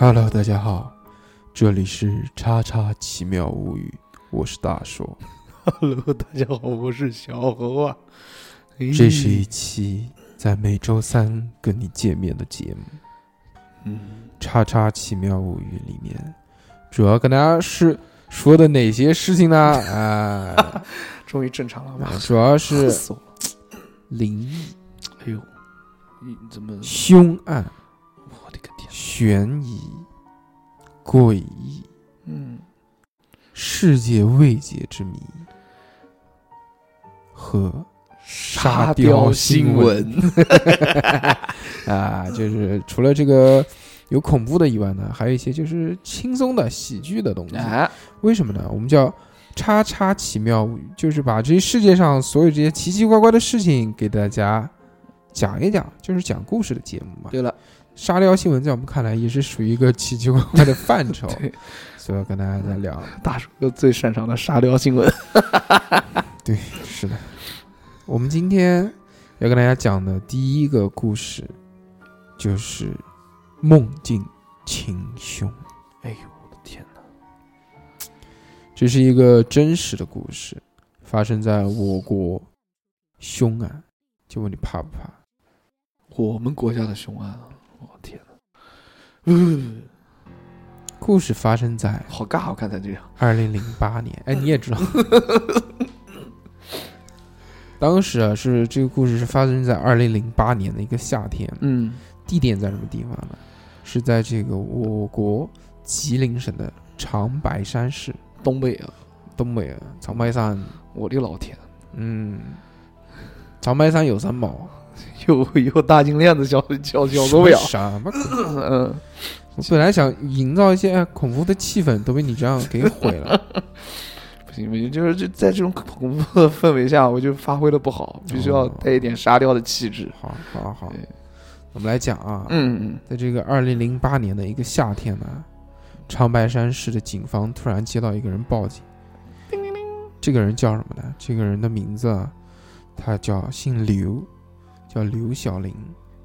Hello，大家好，这里是叉叉奇妙物语，我是大硕。Hello，大家好，我是小猴啊。这是一期在每周三跟你见面的节目，嗯，《叉叉奇妙物语》里面主要跟大家是说的哪些事情呢？啊、终于正常了吧？主要是死我了！灵异、哎呦，你怎么？凶案、悬疑、诡异、嗯，世界未解之谜和沙雕新闻 啊，就是除了这个有恐怖的以外呢，还有一些就是轻松的喜剧的东西。哎，为什么呢？我们叫“叉叉奇妙物语”，就是把这些世界上所有这些奇奇怪怪的事情给大家讲一讲，就是讲故事的节目嘛。对了，沙雕新闻在我们看来也是属于一个奇奇怪怪的范畴，所以要跟大家再聊。大叔哥最擅长的沙雕新闻。对，是的。我们今天要跟大家讲的第一个故事，就是梦境情凶。哎呦，我的天哪！这是一个真实的故事，发生在我国凶案。就问你怕不怕？我们国家的凶案啊！我天哪！嗯，故事发生在好尬，我看才这样。二零零八年。哎，你也知道，当时啊是这个故事是发生在二零零八年的一个夏天。嗯，地点在什么地方呢？是在这个我国吉林省的长白山市东北啊！东北啊长白山。我的老天，嗯，长白山有三宝，有 有大金链子小小小手表。什么？嗯，我本来想营造一些恐怖的气氛，都被你这样给毁了。不行不行，就是就在这种恐怖的氛围下，我就发挥的不好，必须要带一点沙雕的气质。好好好对，我们来讲啊，嗯在这个二零零八年的一个夏天呢，长白山市的警方突然接到一个人报警。这个人叫什么呢？这个人的名字啊，他叫姓刘，叫刘小玲，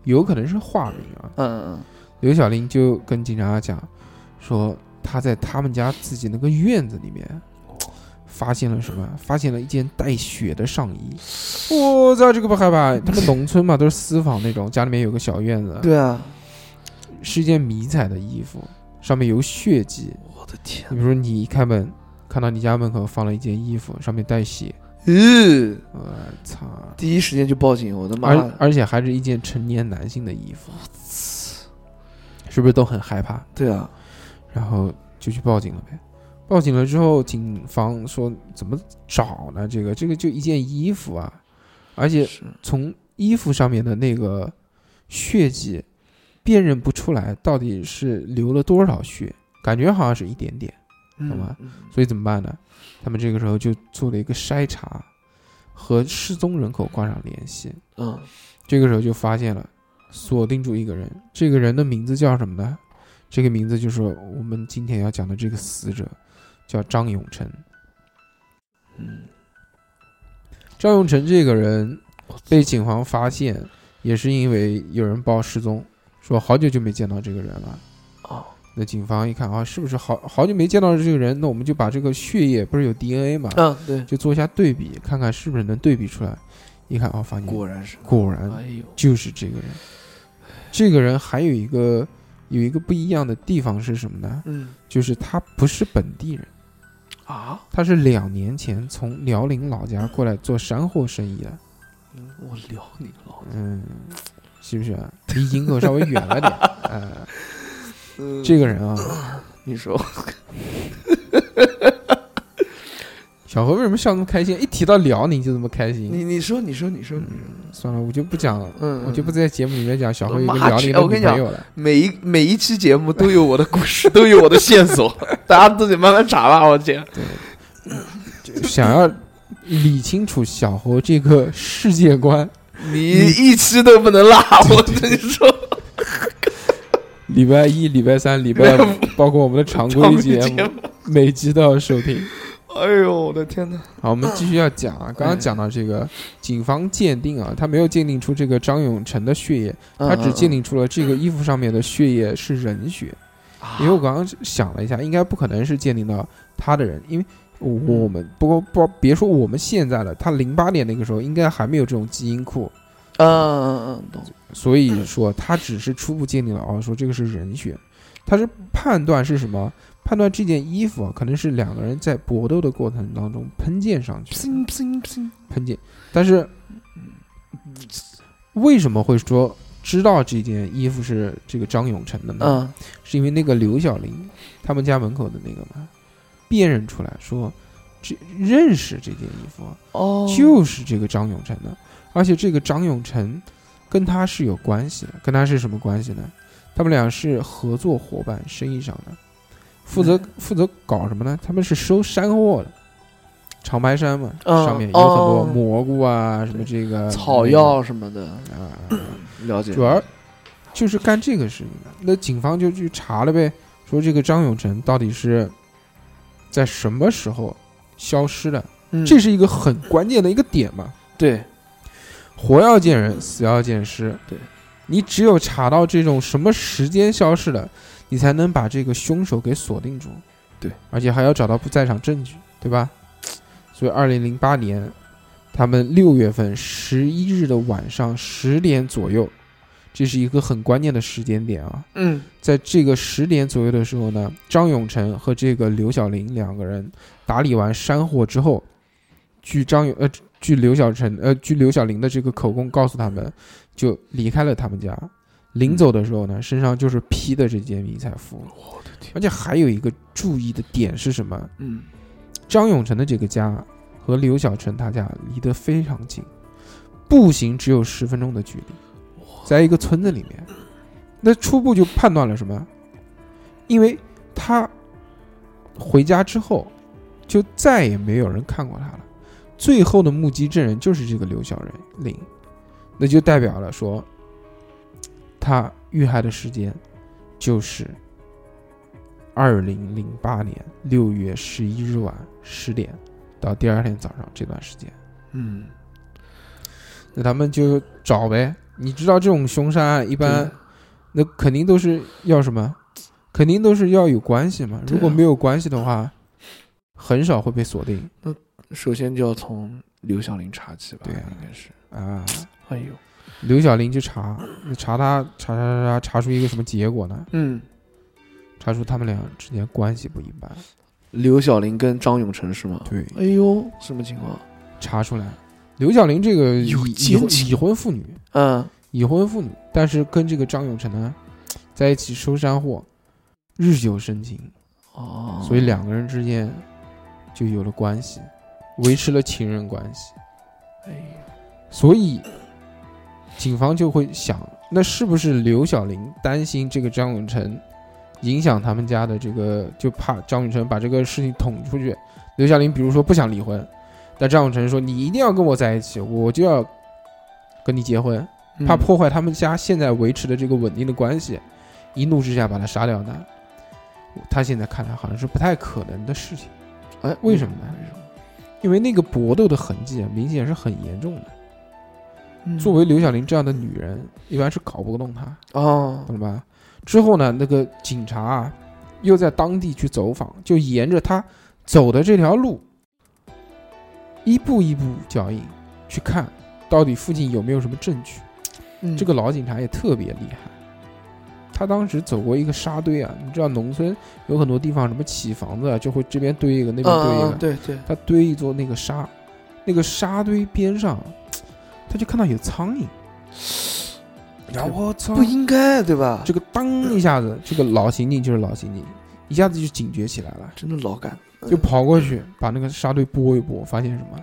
有可能是化名啊。嗯嗯刘小玲就跟警察讲，说她在他们家自己那个院子里面发现了什么？发现了一件带血的上衣。我操，这个不害怕？他们农村嘛，都是私房那种，家里面有个小院子嗯，，对啊，是一件迷彩的衣服，上面有血迹。我的天你，比如说，你一开门，看到你家门口放了一件衣服，上面带血，嗯，我操！第一时间就报警，我的妈而！而且还是一件成年男性的衣服，是不是都很害怕？对啊，然后就去报警了呗。报警了之后，警方说怎么找呢？这个这个就一件衣服啊，而且从衣服上面的那个血迹辨认不出来到底是流了多少血，感觉好像是一点点。懂吗？嗯所以怎么办呢？他们这个时候就做了一个筛查，和失踪人口挂上联系。嗯，这个时候就发现了，锁定住一个人，这个人的名字叫什么呢？这个名字就是我们今天要讲的这个死者，叫张永成。嗯，张永成这个人被警方发现，也是因为有人报失踪，说好久就没见到这个人了。哦，那警方一看啊，是不是好好久没见到这个人？那我们就把这个血液不是有 DNA 嘛，嗯，对，就做一下对比，看看是不是能对比出来。一看啊，发现果然是，果然哎呦，就是这个人。这个人还有一个有一个不一样的地方是什么呢？嗯就是他不是本地人，啊，他是两年前从辽宁老家过来做山货生意的。嗯我辽宁老家，嗯，是不是啊？离营口稍微远了点。呃，嗯。这个人啊，你说，小何为什么笑那么开心？一提到辽宁就这么开心。你你说，你说，你说，你说，算了，我就不讲了，嗯，我就不在节目里面讲小何有个辽宁的朋友了。每一每一期节目都有我的故事，都有我的线索，大家自己慢慢查吧。我天，想要理清楚小何这个世界观，你一期都不能落，我跟你说，礼拜一、礼拜三、礼拜五，包括我们的 常规节目，每集都要收听。哎呦，我的天哪！好，我们继续要讲啊，刚刚讲到这个警方鉴定啊，他没有鉴定出这个张永成的血液，他只鉴定出了这个衣服上面的血液是人血，因为我刚刚想了一下，应该不可能是鉴定到他的人，因为我们不过不别说我们现在了，他零八年那个时候应该还没有这种基因库，嗯嗯嗯，懂。所以说他只是初步鉴定了哦，说这个是人血，他是判断是什么？判断这件衣服啊，可能是两个人在搏斗的过程当中喷溅上去的，砰砰砰！喷溅。但是为什么会说知道这件衣服是这个张永成的呢？嗯是因为那个刘小玲他们家门口的那个嘛，辨认出来说这认识这件衣服哦，就是这个张永成的，而且这个张永成跟他是有关系的，跟他是什么关系呢？他们俩是合作伙伴，生意上的，负责负责搞什么呢？他们是收山货的，长白山嘛，嗯上面有很多哦蘑菇啊，什么这个草药什么的，啊，了解。主要就是干这个事情的。那警方就去查了呗，说这个张永成到底是在什么时候消失的？嗯这是一个很关键的一个点嘛。对活要见人，死要见尸。对，你只有查到这种什么时间消失的，你才能把这个凶手给锁定住。对，而且还要找到不在场证据，对吧？所以，二零零八年，他们六月份十一日的晚上十点左右，这是一个很关键的时间点啊。嗯在这个十点左右的时候呢，张永成和这个刘小玲两个人打理完山货之后，据张永呃据刘小晨呃据刘小玲的这个口供告诉他们，就离开了他们家。临走的时候呢，身上就是披的这件迷彩服，我的天，而且还有一个注意的点是什么？嗯张永成的这个家和刘小晨他家离得非常近，步行只有十分钟的距离，在一个村子里面。那初步就判断了什么？因为他回家之后，就再也没有人看过他了。最后的目击证人就是这个刘小人林，那就代表了说，他遇害的时间就是二零零八年六月十一日晚十点到第二天早上这段时间。嗯，那他们就找呗。你知道这种凶杀案一般，那肯定都是要什么？肯定都是要有关系嘛。如果没有关系的话，很少会被锁定首先就要从刘晓玲查起吧，对啊应该是。啊。哎呦，刘晓玲去查，查他查查查查查出一个什么结果呢？嗯，查出他们俩之间关系不一般。刘晓玲跟张永成是吗？对，哎呦，什么情况？查出来，刘晓玲这个有已已婚情已婚妇女，嗯，已婚妇女，但是跟这个张永成呢在一起收山货，日久生情，哦，所以两个人之间就有了关系，维持了情人关系。哎呦，所以警方就会想，那是不是刘小玲担心这个张永成影响他们家的这个，就怕张永成把这个事情捅出去。刘小玲比如说不想离婚，但张永成说你一定要跟我在一起，我就要跟你结婚，嗯怕破坏他们家现在维持的这个稳定的关系，一怒之下把他杀掉呢？他现在看来好像是不太可能的事情，哎，为什么呢？因为那个搏斗的痕迹啊，明显是很严重的。嗯作为刘小玲这样的女人，一般是搞不动她，哦，懂了吧？之后呢，那个警察啊，又在当地去走访，就沿着她走的这条路，一步一步脚印去看，到底附近有没有什么证据。嗯这个老警察也特别厉害，他当时走过一个沙堆啊，你知道农村有很多地方什么起房子啊，就会这边堆一个，那边堆一个，嗯，对对，他堆一座那个沙，那个沙堆边上，他就看到有苍蝇，然后我操不，应该对吧？这个当一下子，这个老刑警就是老刑警，一下子就警觉起来了，真的老干，就跑过去把那个沙堆拨一拨，发现什么？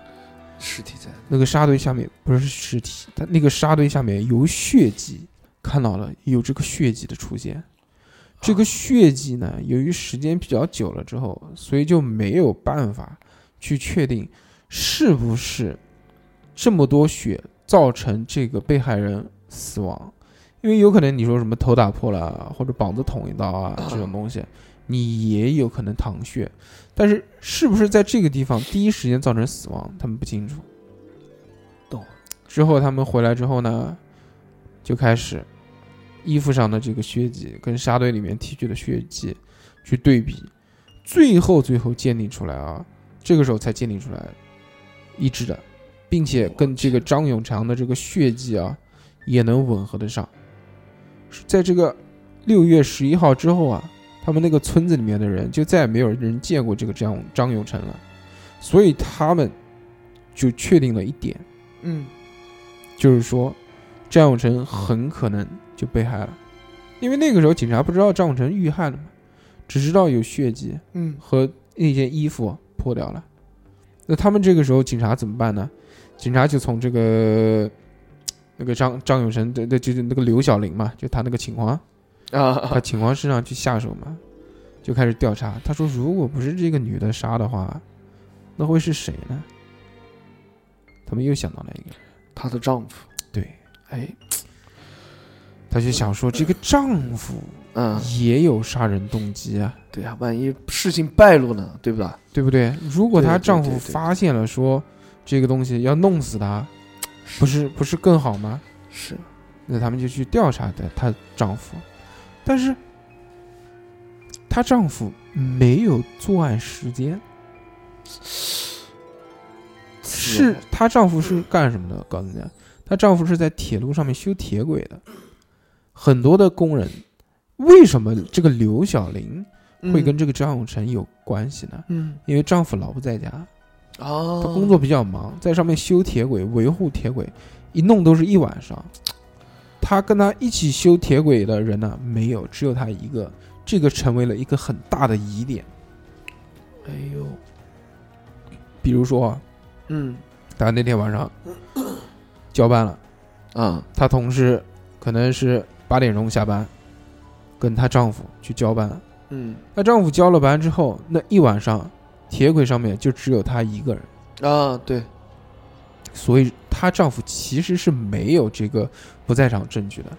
尸体在，那个沙堆下面不是尸体，它那个沙堆下面有血迹，看到了有这个血迹的出现。这个血迹呢，由于时间比较久了之后，所以就没有办法去确定是不是这么多血造成这个被害人死亡，因为有可能你说什么头打破了或者膀子捅一刀啊这种东西，你也有可能淌血，但是是不是在这个地方第一时间造成死亡，他们不清楚。懂。之后他们回来之后呢，就开始衣服上的这个血迹跟沙堆里面提取的血迹去对比，最后最后鉴定出来啊，这个时候才鉴定出来一致的，并且跟这个张永强的这个血迹啊也能吻合得上。在这个六月十一号之后啊，他们那个村子里面的人就再也没有人见过这个张张永成了，所以他们就确定了一点，嗯，就是说张永成很可能就被害了，因为那个时候警察不知道张永成遇害了嘛，只知道有血迹嗯，和那件衣服破掉了。那他们这个时候警察怎么办呢？警察就从这个那个张张永成的的就是那个刘小玲嘛，就他那个情况，啊他情况身上去下手嘛，就开始调查。他说，如果不是这个女的杀的话，那会是谁呢？他们又想到了一个人，她的丈夫，对，哎，他就想说，这个丈夫嗯，也有杀人动机啊，对啊，万一事情败露呢，对不对？对不对？如果她丈夫发现了说这个东西要弄死她，不是不是更好吗？是，那他们就去调查的她丈夫，但是她丈夫没有作案时间，是。她丈夫是干什么的？告诉你，她丈夫是在铁路上面修铁轨的，很多的工人。为什么这个刘小玲会跟这个张永成有关系呢？嗯因为丈夫老不在家，哦，她工作比较忙，在上面修铁轨、维护铁轨，一弄都是一晚上。她跟她一起修铁轨的人呢，没有，只有她一个，这个成为了一个很大的疑点。哎呦，比如说啊，嗯她那天晚上交班了，啊，她同事可能是八点钟下班，跟她丈夫去交班。嗯。她丈夫交了班之后，那一晚上铁轨上面就只有她一个人。啊，对，所以她丈夫其实是没有这个不在场证据的，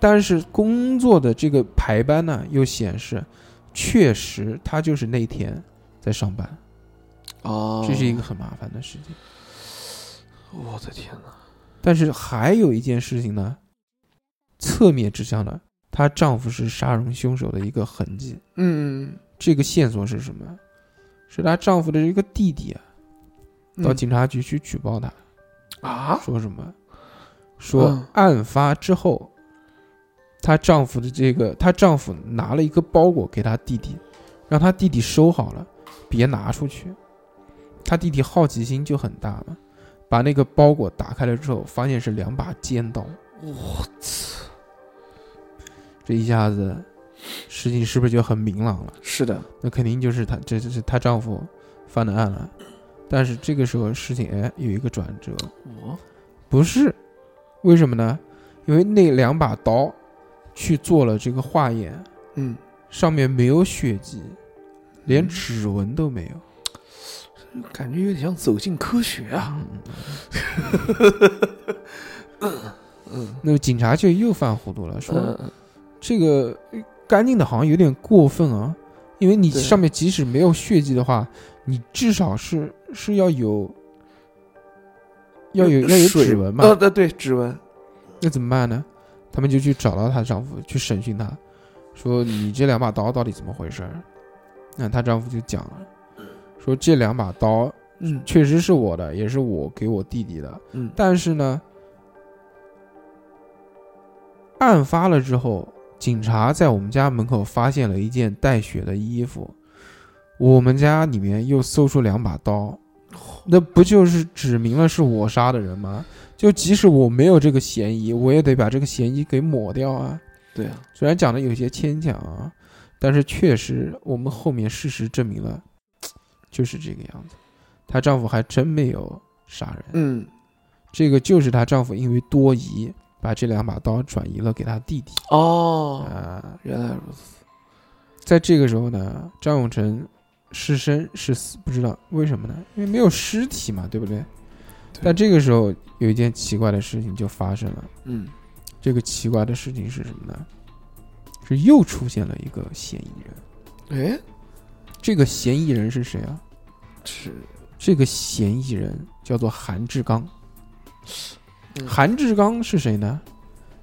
但是工作的这个排班呢，又显示确实她就是那天在上班，哦，这是一个，很麻烦的事情。我的天哪，但是还有一件事情呢，侧面指向了她丈夫是杀人凶手的一个痕迹。嗯，这个线索是什么？是她丈夫的一个弟弟啊，到嗯警察局去举报她。啊，说什么？说嗯案发之后，她丈夫的这个，她丈夫拿了一个包裹给她弟弟，让她弟弟收好了，别拿出去。她弟弟好奇心就很大嘛，把那个包裹打开了之后，发现是两把尖刀。我操，这一下子，事情是不是就很明朗了？是的，那肯定就是她，这这是她丈夫犯的案了。但是这个时候事情哎有一个转折，我，不是，为什么呢？因为那两把刀去做了这个化验，嗯，上面没有血迹，连嗯指纹都没有。感觉有点像走进科学啊，嗯，那个警察就又犯糊涂了，说嗯这个呃干净的好像有点过分啊，因为你上面即使没有血迹的话，你至少是是要有要有要有指纹嘛，呃，对对，指纹，那怎么办呢？他们就去找到她丈夫，去审讯她，说你这两把刀到底怎么回事儿？那她丈夫就讲了，说这两把刀嗯确实是我的，也是我给我弟弟的，嗯，但是呢，案发了之后，警察在我们家门口发现了一件带血的衣服，我们家里面又搜出两把刀，那不就是指明了是我杀的人吗？就即使我没有这个嫌疑，我也得把这个嫌疑给抹掉啊。对啊，虽然讲的有些牵强啊，但是确实我们后面事实证明了，就是这个样子。她丈夫还真没有杀人，嗯，这个就是她丈夫因为多疑，把这两把刀转移了给她弟弟哦，啊。原来如此，在这个时候呢，张永成是生是死不知道为什么呢？因为没有尸体嘛，对不对？但这个时候有一件奇怪的事情就发生了。嗯，这个奇怪的事情是什么呢？是又出现了一个嫌疑人。哎，这个嫌疑人是谁啊？是，这个嫌疑人叫做韩志刚。嗯韩志刚是谁呢？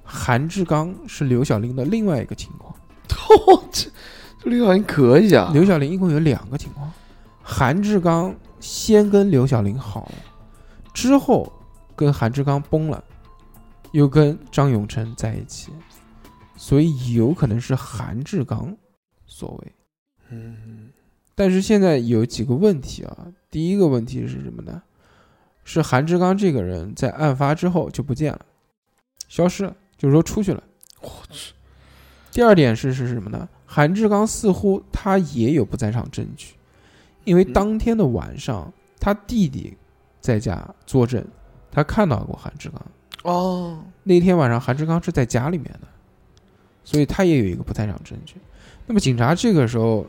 韩志刚是刘晓玲的另外一个情况。哦，这这刘晓玲可以啊，刘晓玲一共有两个情况，韩志刚先跟刘晓玲好了，之后跟韩志刚崩了，又跟张永成在一起，所以有可能是韩志刚所为。嗯，但是现在有几个问题啊，第一个问题是什么呢？是韩志刚这个人在案发之后就不见了，消失了，就是说出去了。我去，第二点是是什么呢？韩志刚似乎他也有不在场证据，因为嗯当天的晚上，他弟弟在家作证，他看到过韩志刚。哦，那天晚上韩志刚是在家里面的，所以他也有一个不在场证据。那么警察这个时候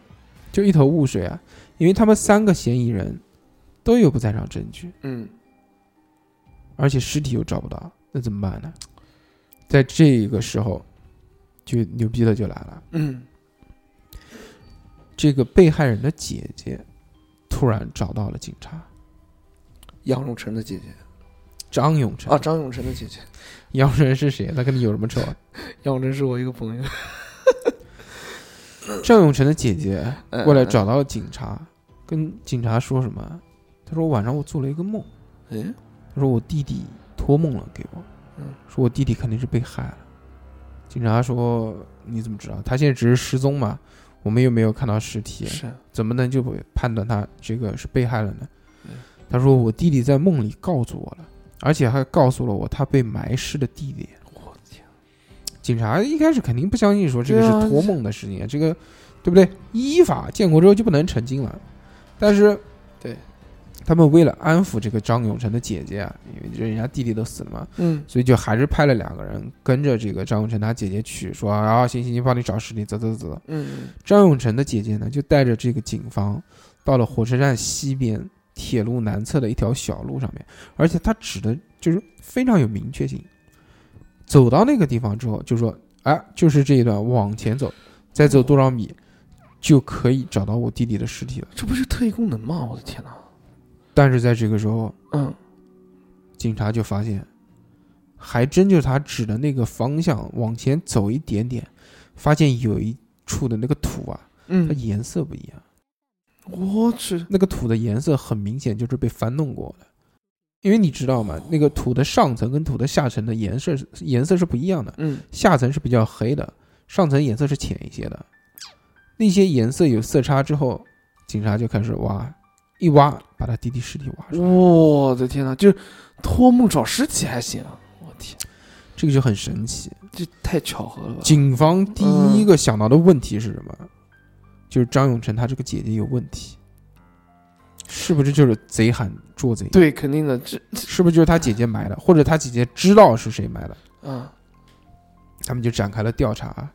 就一头雾水啊，因为他们三个嫌疑人都有不在场证据，嗯，而且尸体又找不到，那怎么办呢？在这个时候，就牛逼的就来了。嗯，这个被害人的姐姐突然找到了警察，杨永成的姐姐。张永成。啊，张永成的姐姐，杨永成是谁？他跟你有什么仇啊？杨永成是我一个朋友，张永成的姐姐嗯过来找到警察，跟警察说什么？他说晚上我做了一个梦，嗯，他说我弟弟托梦了给我，嗯说我弟弟肯定是被害了。警察说你怎么知道？他现在只是失踪嘛，我们又没有看到尸体，是，怎么能就判断他这个是被害了呢嗯？他说我弟弟在梦里告诉我了，而且还告诉了我他被埋尸的地点。警察一开始肯定不相信说这个是托梦的事情，这个对不对？依法建国之后就不能成精了，但是对他们为了安抚这个张永成的姐姐啊，因为人家弟弟都死了嘛，嗯，所以就还是派了两个人跟着这个张永成他姐姐去，说啊行行行，帮你找尸体，走走走。嗯，张永成的姐姐呢，就带着这个警方到了火车站西边铁路南侧的一条小路上面，而且他指的就是非常有明确性。走到那个地方之后，就说啊，就是这一段往前走，再走多少米就可以找到我弟弟的尸体了。这不是特异功能吗？我的天哪，但是在这个时候，嗯，警察就发现，还真就是他指的那个方向往前走一点点，发现有一处的那个土啊，嗯它嗯，颜色不一样。我去，那个土的颜色很明显就是被翻弄过的，因为你知道吗？那个土的上层跟土的下层的颜色是颜色是不一样的，嗯，下层是比较黑的，上层颜色是浅一些的。那些颜色有色差之后，警察就开始挖，一挖把他弟弟尸体挖出来，我的天哪，就托梦找尸体还行啊，我天，这个就很神奇。这太巧合了吧？警方第一个想到的问题是什么？就是张永成他这个姐姐有问题，是不是就是贼喊捉贼？对，肯定的，这，是不是就是他姐姐埋的，或者他姐姐知道是谁埋的？嗯，他们就展开了调查。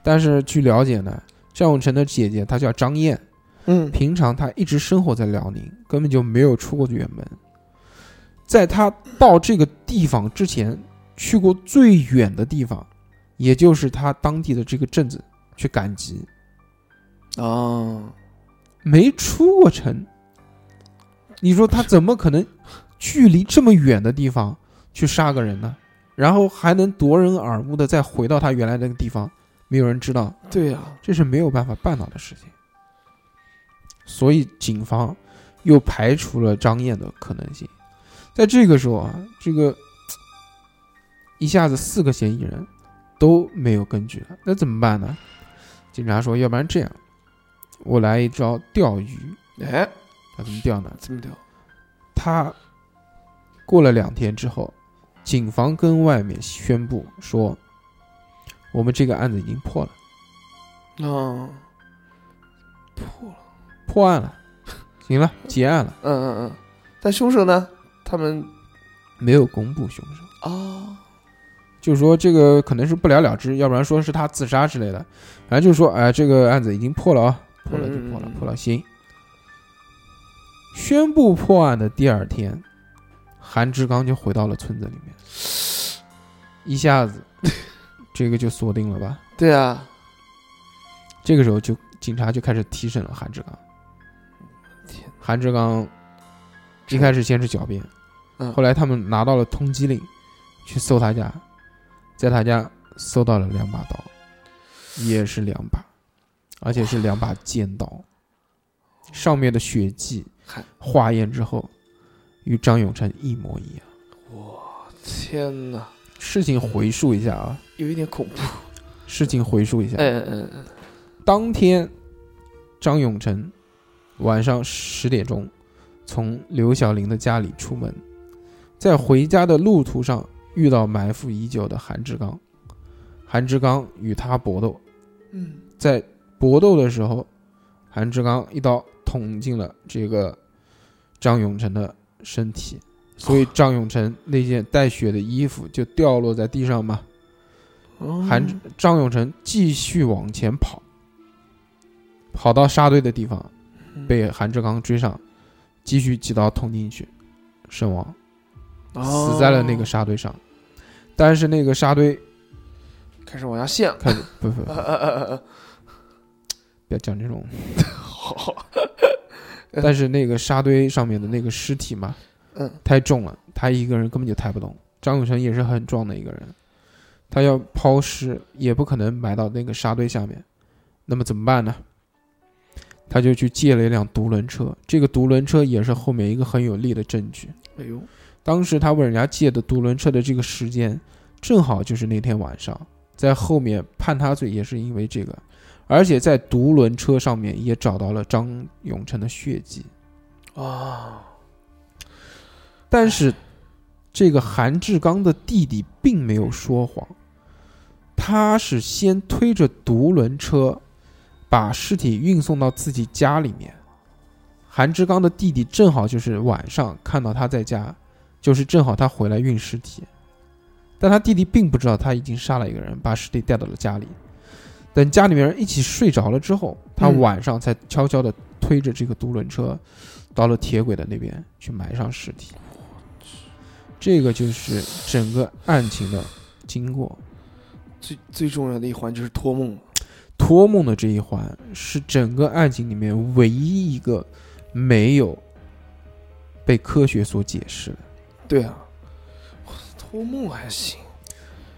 但是据了解呢，张永成的姐姐她叫张燕，嗯，平常她一直生活在辽宁，根本就没有出过远门。在她到这个地方之前，去过最远的地方，也就是她当地的这个镇子去赶集，哦，没出过城。你说他怎么可能距离这么远的地方去杀个人呢？然后还能夺人耳目的再回到他原来那个地方，没有人知道，对呀，这是没有办法办到的事情。所以警方又排除了张燕的可能性。在这个时候啊，这个一下子四个嫌疑人都没有根据了，那怎么办呢？警察说，要不然这样，我来一招钓鱼。哎，他怎么钓呢？怎么掉，他过了两天之后，警方跟外面宣布说，我们这个案子已经破了，哦，破了，破案了，行了，结案了，嗯嗯嗯，但凶手呢？他们没有公布凶手，啊，就是说这个可能是不了了之，要不然说是他自杀之类的，反正就是说，哎，这个案子已经破了啊，破了就破了嗯，破了，行。宣布破案的第二天，韩志刚就回到了村子里面，一下子，这个就锁定了吧？对啊，这个时候就警察就开始提审了韩志刚。天，韩志刚一开始先是狡辩，嗯。后来他们拿到了通缉令，去搜他家，在他家搜到了两把刀，也是两把，而且是两把尖刀，上面的血迹化验之后，与张永成一模一样。我天哪，事情回溯一下啊，有一点恐怖。事情回溯一下，嗯嗯嗯，当天张永成晚上十点钟从刘小玲的家里出门，在回家的路途上遇到埋伏已久的韩志刚，韩志刚与他搏斗，嗯，在搏斗的时候，韩志刚一刀捅进了这个张永成的身体，所以张永成那件带血的衣服就掉落在地上嘛。韩张永成继续往前跑，跑到沙堆的地方，被韩志刚追上，继续几刀捅进去，身亡，死在了那个沙堆上。但是那个沙堆开始往下陷。开始不不不，要讲这种。好，但是那个沙堆上面的那个尸体嘛，嗯，太重了，他一个人根本就抬不动。张永成也是很壮的一个人，他要抛尸也不可能埋到那个沙堆下面，那么怎么办呢？他就去借了一辆独轮车，这个独轮车也是后面一个很有力的证据。哎呦，当时他问人家借的独轮车的这个时间，正好就是那天晚上，在后面判他罪也是因为这个，而且在独轮车上面也找到了张永成的血迹。啊，但是这个韩志刚的弟弟并没有说谎，他是先推着独轮车把尸体运送到自己家里面。韩志刚的弟弟正好就是晚上看到他在家，就是正好他回来运尸体，但他弟弟并不知道他已经杀了一个人，把尸体带到了家里。等家里面人一起睡着了之后，他嗯晚上才悄悄地推着这个独轮车到了铁轨的那边去埋上尸体。这个就是整个案情的经过。最最重要的一环就是托梦。托梦的这一环是整个案情里面唯一一个没有被科学所解释的，对啊，托梦还行。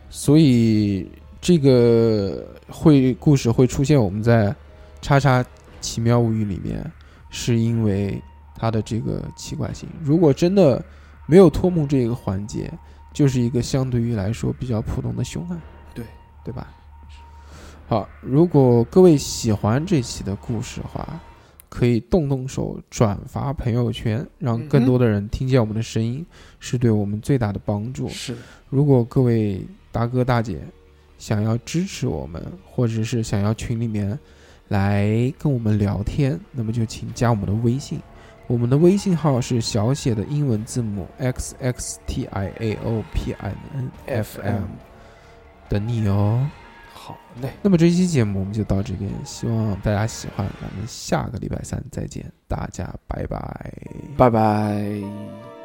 所以这个会故事会出现我们在《叉叉奇妙物语》里面，是因为它的这个奇怪性。如果真的没有托梦这个环节，就是一个相对于来说比较普通的凶案，对对吧？好，如果各位喜欢这期的故事的话，可以动动手转发朋友圈，让更多的人听见我们的声音，是对我们最大的帮助。是，如果各位大哥大姐想要支持我们，或者是想要群里面来跟我们聊天，那么就请加我们的微信。我们的微信号是小写的英文字母 x x t i a o p i n f m，等你哦。好嘞，那么这期节目我们就到这边，希望大家喜欢。咱们下个礼拜三再见，大家拜拜。拜拜。